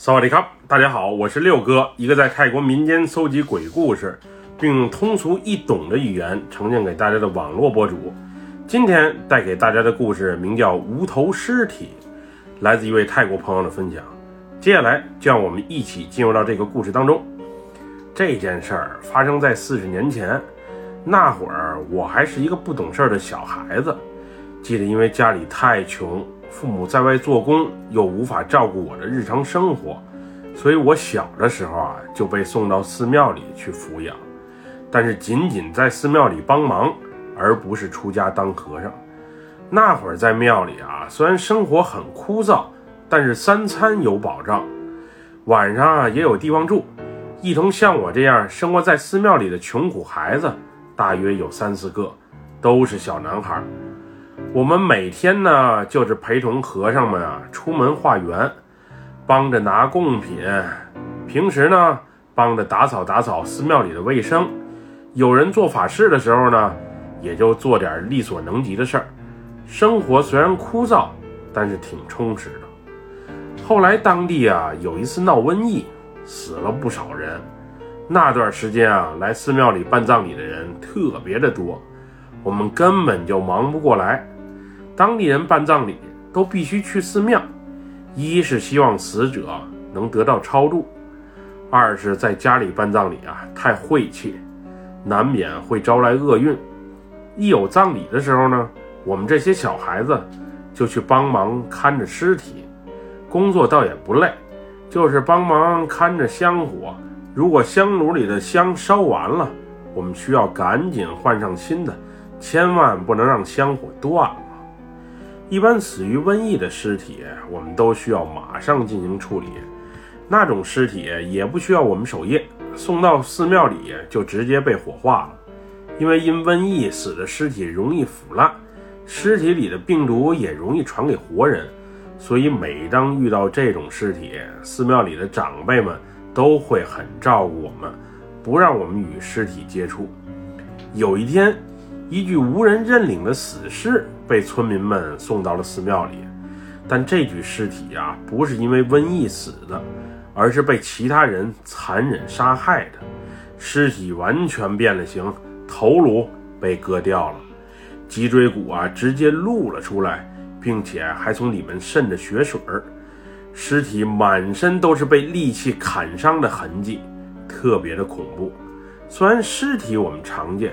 萨瓦迪卡，大家好，我是六哥，一个在泰国民间搜集鬼故事，并用通俗易懂的语言呈现给大家的网络博主。今天带给大家的故事名叫《无头尸体》，来自一位泰国朋友的分享。接下来就让我们一起进入到这个故事当中。这件事儿发生在四十年前，那会儿我还是一个不懂事儿的小孩子。记得因为家里太穷。父母在外做工，又无法照顾我的日常生活，所以我小的时候啊就被送到寺庙里去抚养，但是仅仅在寺庙里帮忙，而不是出家当和尚。那会儿在庙里啊，虽然生活很枯燥，但是三餐有保障，晚上啊也有地方住。一同像我这样生活在寺庙里的穷苦孩子，大约有三四个，都是小男孩。我们每天呢，就是陪同和尚们啊出门化缘，帮着拿贡品。平时呢，帮着打扫打扫寺庙里的卫生。有人做法事的时候呢，也就做点力所能及的事儿。生活虽然枯燥，但是挺充实的。后来当地啊有一次闹瘟疫，死了不少人。那段时间啊，来寺庙里办葬礼的人特别的多，我们根本就忙不过来。当地人办葬礼都必须去寺庙，一是希望死者能得到超度，二是在家里办葬礼啊太晦气，难免会招来厄运。一有葬礼的时候呢，我们这些小孩子就去帮忙看着尸体，工作倒也不累，就是帮忙看着香火。如果香炉里的香烧完了，我们需要赶紧换上新的，千万不能让香火断了。一般死于瘟疫的尸体，我们都需要马上进行处理。那种尸体也不需要我们守夜，送到寺庙里就直接被火化了。因为因瘟疫死的尸体容易腐烂，尸体里的病毒也容易传给活人，所以每当遇到这种尸体，寺庙里的长辈们都会很照顾我们，不让我们与尸体接触。有一天。一具无人认领的死尸被村民们送到了寺庙里，但这具尸体啊，不是因为瘟疫死的，而是被其他人残忍杀害的。尸体完全变了形，头颅被割掉了，脊椎骨啊直接露了出来，并且还从里面渗着血水儿。尸体满身都是被利器砍伤的痕迹，特别的恐怖。虽然尸体我们常见。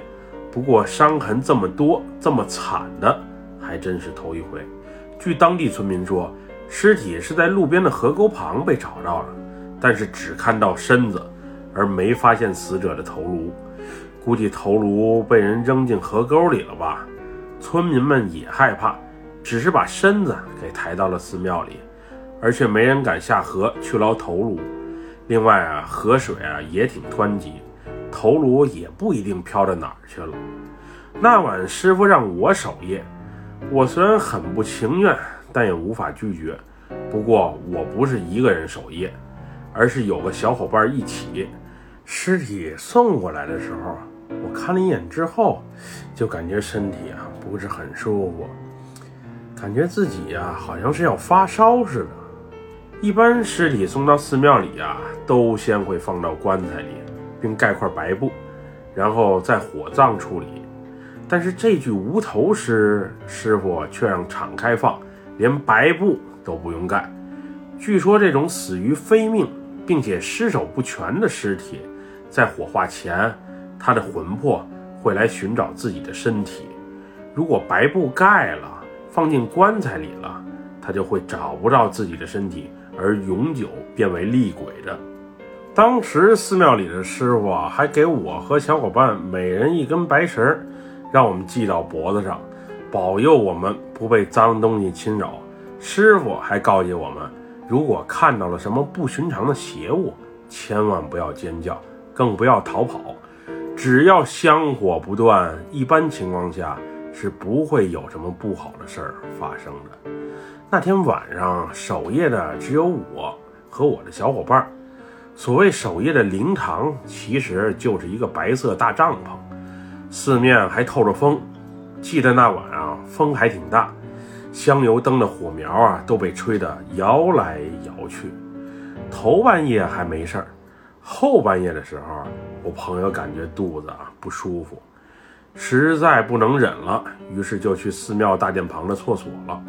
不过伤痕这么多、这么惨的，还真是头一回。据当地村民说，尸体是在路边的河沟旁被找到了，但是只看到身子，而没发现死者的头颅。估计头颅被人扔进河沟里了吧？村民们也害怕，只是把身子给抬到了寺庙里，而且没人敢下河去捞头颅。另外啊，河水啊也挺湍急。头颅也不一定飘到哪儿去了。那晚师傅让我守夜，我虽然很不情愿，但也无法拒绝。不过我不是一个人守夜，而是有个小伙伴一起。尸体送过来的时候，我看了一眼之后，就感觉身体啊不是很舒服，感觉自己呀好像是要发烧似的。一般尸体送到寺庙里啊，都先会放到棺材里。并盖块白布，然后在火葬处理。但是这具无头尸，师傅却让敞开放，连白布都不用盖。据说这种死于非命并且尸首不全的尸体，在火化前，他的魂魄会来寻找自己的身体。如果白布盖了，放进棺材里了，他就会找不到自己的身体，而永久变为厉鬼的。当时寺庙里的师傅啊，还给我和小伙伴每人一根白绳，让我们系到脖子上，保佑我们不被脏东西侵扰。师傅还告诫我们，如果看到了什么不寻常的邪物，千万不要尖叫，更不要逃跑。只要香火不断，一般情况下是不会有什么不好的事儿发生的。那天晚上守夜的只有我和我的小伙伴。所谓守夜的灵堂，其实就是一个白色大帐篷，四面还透着风。记得那晚啊，风还挺大，香油灯的火苗啊都被吹得摇来摇去。头半夜还没事儿，后半夜的时候，我朋友感觉肚子啊不舒服，实在不能忍了，于是就去寺庙大殿旁的厕所了。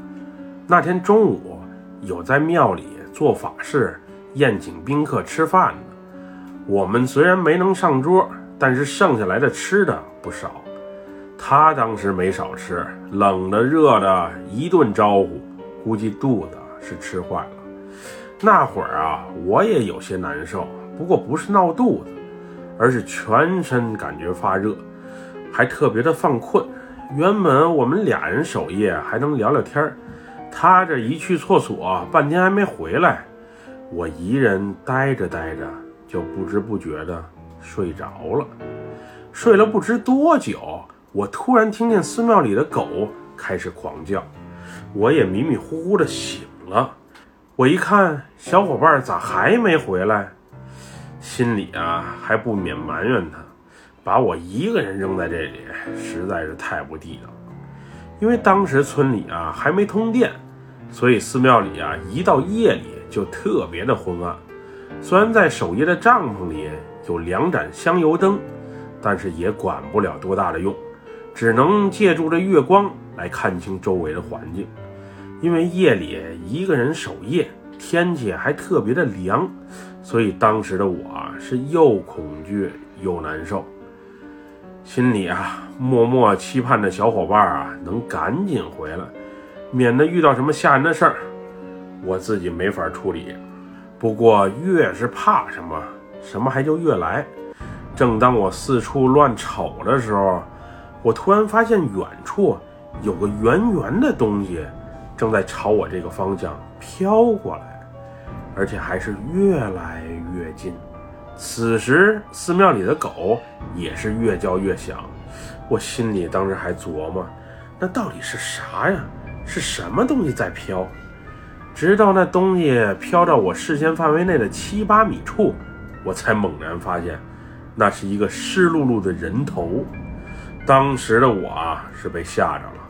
那天中午有在庙里做法事、宴请宾客吃饭呢，我们虽然没能上桌，但是剩下来的吃的不少。他当时没少吃，冷的热的一顿招呼，估计肚子是吃坏了。那会儿啊，我也有些难受，不过不是闹肚子，而是全身感觉发热，还特别的犯困。原本我们俩人守夜还能聊聊天儿。他这一去厕所，半天还没回来，我一人呆着呆着，就不知不觉的睡着了。睡了不知多久，我突然听见寺庙里的狗开始狂叫，我也迷迷糊糊的醒了。我一看，小伙伴咋还没回来？心里啊还不免埋怨他，把我一个人扔在这里，实在是太不地道。因为当时村里啊还没通电。所以寺庙里啊，一到夜里就特别的昏暗。虽然在守夜的帐篷里有两盏香油灯，但是也管不了多大的用，只能借助着月光来看清周围的环境。因为夜里一个人守夜，天气还特别的凉，所以当时的我是又恐惧又难受，心里啊默默期盼着小伙伴啊能赶紧回来。免得遇到什么吓人的事儿，我自己没法处理。不过越是怕什么，什么还就越来。正当我四处乱瞅的时候，我突然发现远处有个圆圆的东西正在朝我这个方向飘过来，而且还是越来越近。此时寺庙里的狗也是越叫越响，我心里当时还琢磨，那到底是啥呀？是什么东西在飘？直到那东西飘到我视线范围内的七八米处，我才猛然发现，那是一个湿漉漉的人头。当时的我啊，是被吓着了。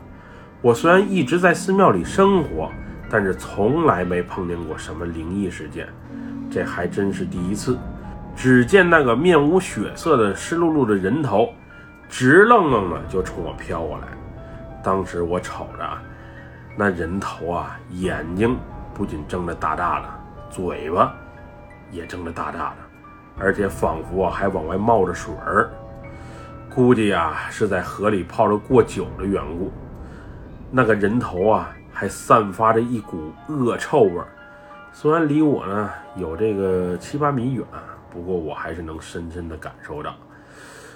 我虽然一直在寺庙里生活，但是从来没碰见过什么灵异事件，这还真是第一次。只见那个面无血色的湿漉漉的人头，直愣愣的就冲我飘过来。当时我瞅着。那人头啊，眼睛不仅睁得大大的，嘴巴也睁得大大的，而且仿佛啊还往外冒着水儿，估计啊是在河里泡着过久的缘故。那个人头啊还散发着一股恶臭味儿，虽然离我呢有这个七八米远，不过我还是能深深的感受到。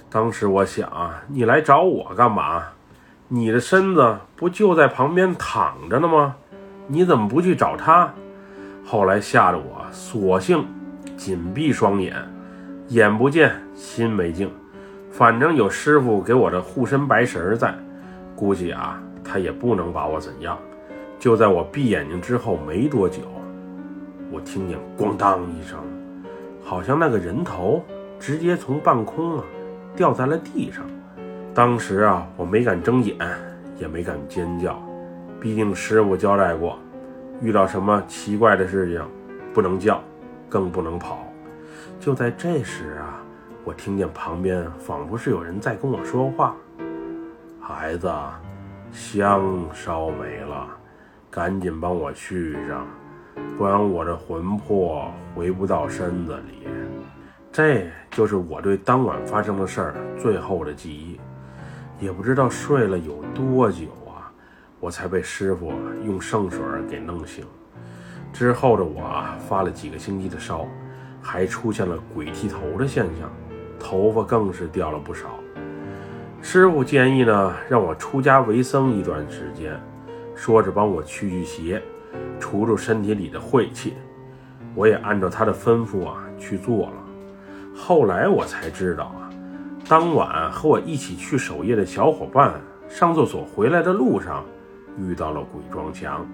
当时我想啊，你来找我干嘛？你的身子不就在旁边躺着呢吗？你怎么不去找他？后来吓得我索性紧闭双眼，眼不见心没静。反正有师傅给我的护身白绳在，估计啊他也不能把我怎样。就在我闭眼睛之后没多久，我听见咣当一声，好像那个人头直接从半空啊掉在了地上。当时啊，我没敢睁眼，也没敢尖叫，毕竟师傅交代过，遇到什么奇怪的事情，不能叫，更不能跑。就在这时啊，我听见旁边仿佛是有人在跟我说话：“孩子，香烧没了，赶紧帮我去上，不然我这魂魄回不到身子里。”这就是我对当晚发生的事儿最后的记忆。也不知道睡了有多久，我才被师傅用圣水给弄醒。之后的我发了几个星期的烧，还出现了鬼剃头的现象，头发更是掉了不少。师傅建议呢，让我出家为僧一段时间，说是帮我驱驱邪，除除身体里的晦气。我也按照他的吩咐啊去做了。后来我才知道啊。当晚和我一起去守夜的小伙伴上厕所回来的路上，遇到了鬼撞墙，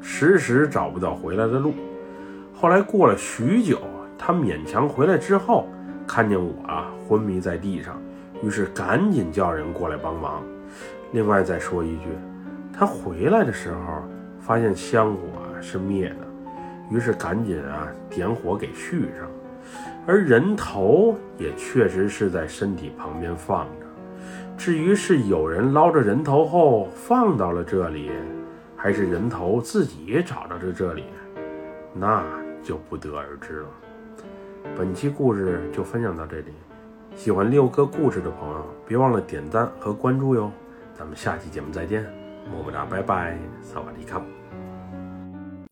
迟迟找不到回来的路。后来过了许久，他勉强回来之后，看见我啊昏迷在地上，于是赶紧叫人过来帮忙。另外再说一句，他回来的时候发现香火是灭的，于是赶紧啊点火给续上。而人头也确实是在身体旁边放着。至于是有人捞着人头后放到了这里，还是人头自己找到了这里，那就不得而知了。本期故事就分享到这里，喜欢六哥故事的朋友，别忘了点赞和关注哟。咱们下期节目再见，么么哒，拜拜，萨瓦迪卡。